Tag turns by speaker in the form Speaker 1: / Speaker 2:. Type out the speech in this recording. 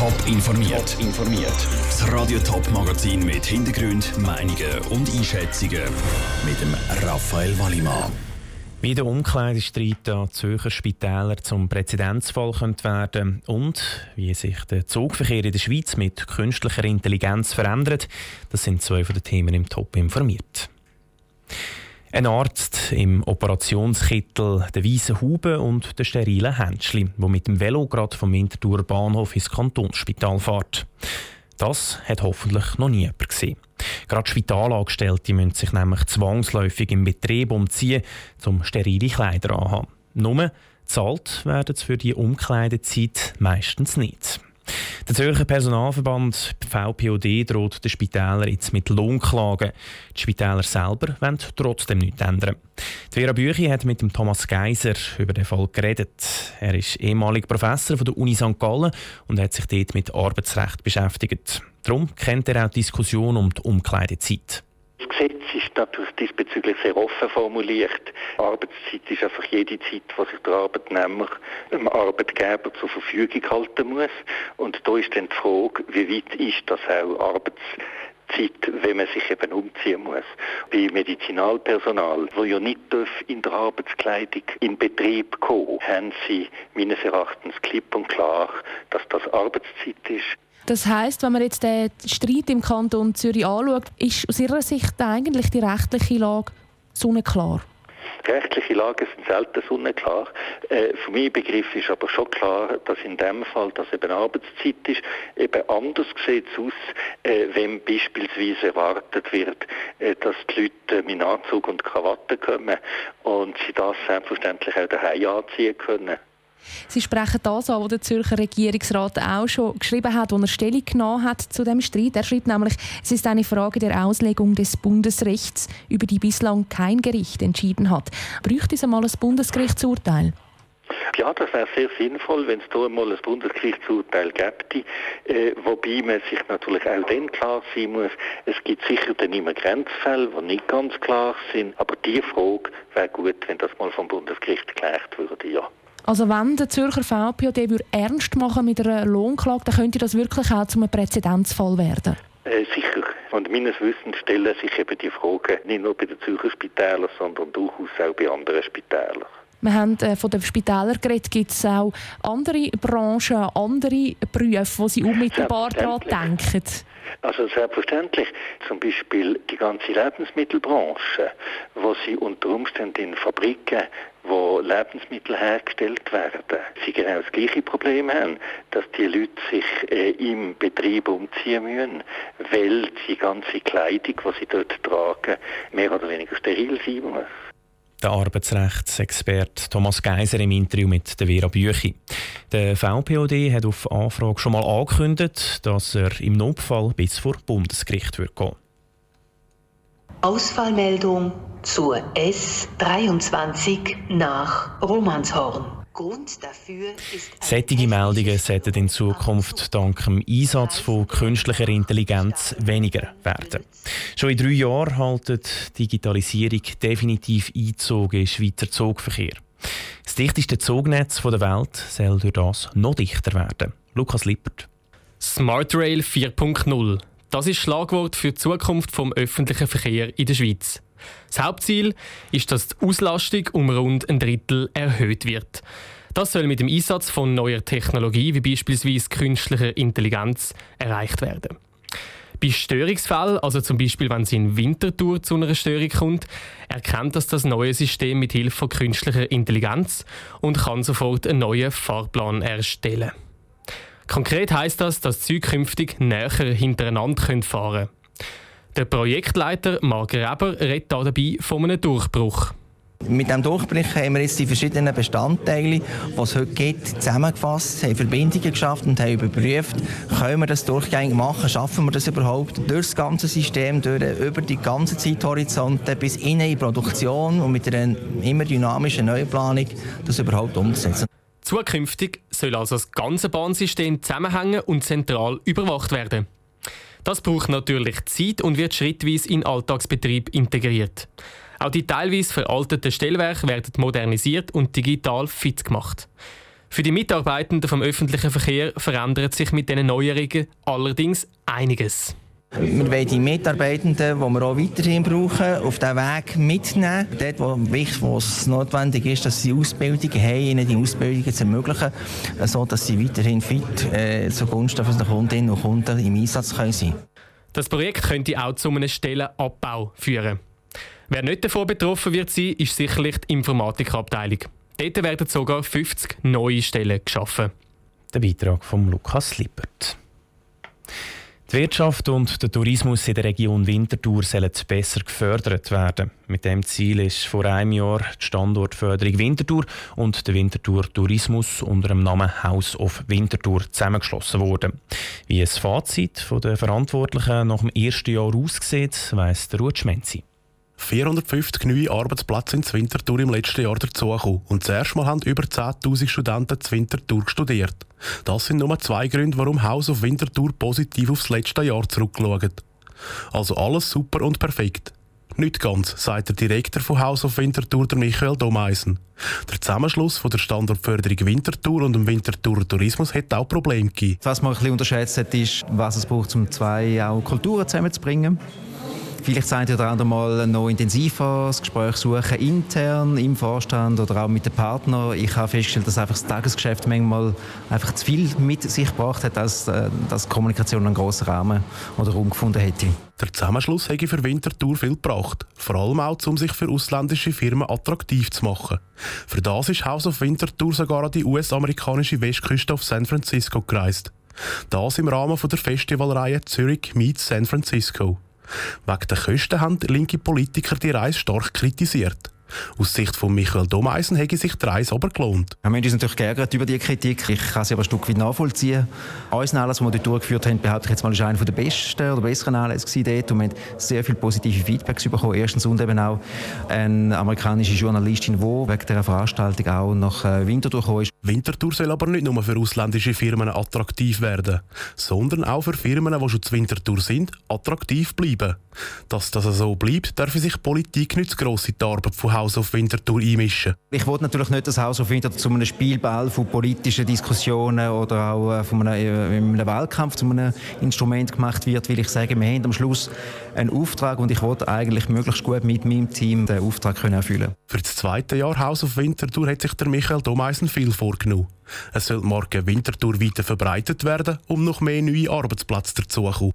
Speaker 1: Top informiert. informiert. Das Radio Top Magazin mit Hintergrund, Meinungen und Einschätzungen mit dem Raphael Wallimann.
Speaker 2: Wie der Umkleidestreit an Zürcher Spitäler zum Präzedenzfall könnte werden und wie sich der Zugverkehr in der Schweiz mit künstlicher Intelligenz verändert, das sind zwei von den Themen im Top informiert. Ein Arzt im Operationskittel, der weißen Haube und der sterilen Händschli, der mit dem Velo gerade vom Winterthur Bahnhof ins Kantonsspital fährt. Das hat hoffentlich noch nie jemand gesehen. Gerade Spitalangestellte müssen sich nämlich zwangsläufig im Betrieb umziehen, um sterile Kleider anzuhaben. Nur zahlt werden sie für die Umkleidezeit meistens nicht. Der Zürcher Personalverband VPOD droht den Spitälern jetzt mit Lohnklagen. Die Spitäler selber wollen trotzdem nichts ändern. Die Vera Büchi hat mit dem Thomas Geiser über den Fall geredet. Er ist ehemaliger Professor von der Uni St. Gallen und hat sich dort mit Arbeitsrecht beschäftigt. Darum kennt er auch die Diskussion um die Umkleidezeit.
Speaker 3: Das Gesetz ist natürlich diesbezüglich sehr offen formuliert. Arbeitszeit ist einfach jede Zeit, die sich der Arbeitnehmer dem Arbeitgeber zur Verfügung halten muss. Und da ist dann die Frage, wie weit ist das auch Arbeitszeit, wenn man sich eben umziehen muss. Bei Medizinalpersonal, wo ja nicht in der Arbeitskleidung in Betrieb kommen, haben sie meines Erachtens klipp und klar, dass das Arbeitszeit ist.
Speaker 4: Das heißt, wenn man jetzt den Streit im Kanton Zürich anschaut, ist aus Ihrer Sicht eigentlich die rechtliche Lage sonnenklar?
Speaker 3: Rechtliche Lagen sind selten sonnenklar. Äh, für mich Begriff ist aber schon klar, dass in dem Fall, dass eben Arbeitszeit ist, eben anders sieht es aus, äh, wenn beispielsweise erwartet wird, äh, dass die Leute mit Anzug und Krawatte kommen und sie das selbstverständlich auch daheim anziehen können.
Speaker 4: Sie sprechen das an, was der Zürcher Regierungsrat auch schon geschrieben hat, als er Stellung genommen hat zu dem Streit. Er schreibt nämlich, es ist eine Frage der Auslegung des Bundesrechts, über die bislang kein Gericht entschieden hat. Bräuchte es einmal ein Bundesgerichtsurteil?
Speaker 3: Ja, das wäre sehr sinnvoll, wenn es da einmal ein Bundesgerichtsurteil gäbe, äh, wobei man sich natürlich auch dann klar sein muss, es gibt sicher dann immer Grenzfälle, die nicht ganz klar sind, aber die Frage wäre gut, wenn das mal vom Bundesgericht geklärt würde, ja.
Speaker 4: Also wenn der Zürcher VPOD ernst machen mit einer Lohnklage, dann könnte das wirklich auch zu einem Präzedenzfall werden.
Speaker 3: Äh, sicher. Und meines Wissens stellen sich eben die Fragen nicht nur bei den Zürcher Spitälern, sondern durchaus auch bei anderen Spitälern.
Speaker 4: Wir haben äh, von den Spitälern geredet. Gibt es auch andere Branchen, andere Berufe, wo Sie unmittelbar daran denken?
Speaker 3: Also selbstverständlich. Zum Beispiel die ganze Lebensmittelbranche, wo sie unter Umständen in Fabriken, wo Lebensmittel hergestellt werden, sie genau das gleiche Problem haben, dass die Leute sich äh, im Betrieb umziehen müssen, weil die ganze Kleidung, die sie dort tragen, mehr oder weniger steril sein muss
Speaker 2: der Arbeitsrechtsexperte Thomas Geiser im Interview mit Vera Büchi. Der VPOD hat auf Anfrage schon mal angekündigt, dass er im Notfall bis vor Bundesgericht wird gehen.
Speaker 5: Ausfallmeldung zur S23 nach Romanshorn.
Speaker 2: Grund dafür ist Sättige Meldungen sollten in Zukunft dank dem Einsatz von künstlicher Intelligenz weniger werden. Schon in drei Jahren haltet Digitalisierung definitiv Einzug in Schweizer Zugverkehr. Das dichteste Zugnetz der Welt soll durch das noch dichter werden. Lukas Lippert.
Speaker 6: Smart Rail 4.0. Das ist Schlagwort für die Zukunft vom öffentlichen Verkehr in der Schweiz. Das Hauptziel ist, dass die Auslastung um rund ein Drittel erhöht wird. Das soll mit dem Einsatz von neuer Technologie, wie beispielsweise künstlicher Intelligenz, erreicht werden. Bei Störungsfällen, also zum Beispiel wenn es in Wintertour zu einer Störung kommt, erkennt das das neue System mit Hilfe von künstlicher Intelligenz und kann sofort einen neuen Fahrplan erstellen. Konkret heißt das, dass Züge künftig näher hintereinander fahren können. Der Projektleiter Marc Reber redet dabei von einem Durchbruch.
Speaker 7: Mit diesem Durchbruch haben wir jetzt die verschiedenen Bestandteile, die es heute gibt, zusammengefasst, haben Verbindungen geschafft und haben überprüft, können wir das durchgängig machen, schaffen wir das überhaupt durch das ganze System, durch, über die ganzen Zeithorizonte bis in die Produktion und mit einer immer dynamischen Neuplanung das überhaupt umzusetzen.
Speaker 6: Zukünftig soll also das ganze Bahnsystem zusammenhängen und zentral überwacht werden. Das braucht natürlich Zeit und wird schrittweise in den Alltagsbetrieb integriert. Auch die teilweise veralteten Stellwerke werden modernisiert und digital fit gemacht. Für die Mitarbeitenden vom öffentlichen Verkehr verändert sich mit diesen Neuerungen allerdings einiges.
Speaker 7: Wir wollen die Mitarbeitenden, die wir auch weiterhin brauchen, auf diesen Weg mitnehmen. Dort, wo, es notwendig ist, dass sie Ausbildung haben, ihnen die Ausbildung zu ermöglichen, sodass sie weiterhin fit äh, zugunsten von Kundinnen und Kunden im Einsatz können sein
Speaker 6: Das Projekt könnte auch zu einem Stellenabbau führen. Wer nicht davon betroffen wird sein, ist sicherlich die Informatikabteilung. Dort werden sogar 50 neue Stellen geschaffen.
Speaker 2: Der Beitrag von Lukas Lippert. Die Wirtschaft und der Tourismus in der Region Winterthur sollen besser gefördert werden. Mit dem Ziel ist vor einem Jahr die Standortförderung Winterthur und der Winterthur Tourismus unter dem Namen House of Winterthur zusammengeschlossen worden. Wie das Fazit der Verantwortlichen nach dem ersten Jahr aussieht, weiss der Ruth Schmenzi.
Speaker 8: 450 neue Arbeitsplätze in Winterthur im letzten Jahr dazugekommen. Und zuerst mal haben über 10.000 Studenten in Winterthur studiert. Das sind nur zwei Gründe, warum Haus auf Winterthur positiv aufs letzte Jahr zurückschaut. Also alles super und perfekt. Nicht ganz, sagt der Direktor von Haus auf Winterthur, der Michael Domeisen. Der Zusammenschluss von der Standortförderung Winterthur und dem Winterthur Tourismus hat auch Probleme gegeben.
Speaker 9: Was man ein bisschen unterschätzt hat, ist, was es braucht, um zwei auch Kulturen zusammenzubringen. Vielleicht seid ihr oder mal noch intensiver das Gespräch suchen, intern im Vorstand oder auch mit den Partnern. Ich habe festgestellt, dass einfach das Tagesgeschäft manchmal einfach zu viel mit sich gebracht hat, als äh, dass Kommunikation einen grossen Rahmen oder Raum gefunden hätte.
Speaker 8: Der Zusammenschluss hätte für Winterthur viel gebracht. Vor allem auch, um sich für ausländische Firmen attraktiv zu machen. Für das ist House of Winterthur sogar an die US-amerikanische Westküste auf San Francisco gereist. Das im Rahmen der Festivalreihe Zurich meets San Francisco. Wegen der Kosten haben linke Politiker die Reise stark kritisiert. Aus Sicht von Michael Domeisen hätte sich die Reise aber gelohnt.
Speaker 9: Ja, Menschen sind natürlich geärgert über die Kritik. Ich kann sie aber ein Stück weit nachvollziehen. Unser Anlass, den wir dort durchgeführt haben, behaupte ich jetzt mal, ist einer der besten oder besseren Anlässe dort. Und wir haben sehr viele positive Feedbacks bekommen. Erstens und eben auch eine amerikanische Journalistin, die wegen dieser Veranstaltung auch nach äh, Winterthur gekommen ist.
Speaker 8: Winterthur soll aber nicht nur für ausländische Firmen attraktiv werden, sondern auch für Firmen, die schon zu Winterthur sind, attraktiv bleiben. Dass das so bleibt, darf sich Politik nicht zu gross in die Arbeit von Haus auf Winterthur einmischen.
Speaker 9: Ich wollte natürlich nicht das Haus auf Winterthur zu einem Spielball von politischen Diskussionen oder auch äh, von einem, äh, einem Wahlkampf zu einem Instrument gemacht wird, weil ich sage, wir haben am Schluss einen Auftrag und ich wollte eigentlich möglichst gut mit meinem Team den Auftrag können erfüllen
Speaker 8: Für das zweite Jahr Haus auf Winterthur hat sich der Michael Domeisen viel vorgenommen. Es soll Marke Winterthur weiter verbreitet werden, um noch mehr neue Arbeitsplätze dazuzukommen.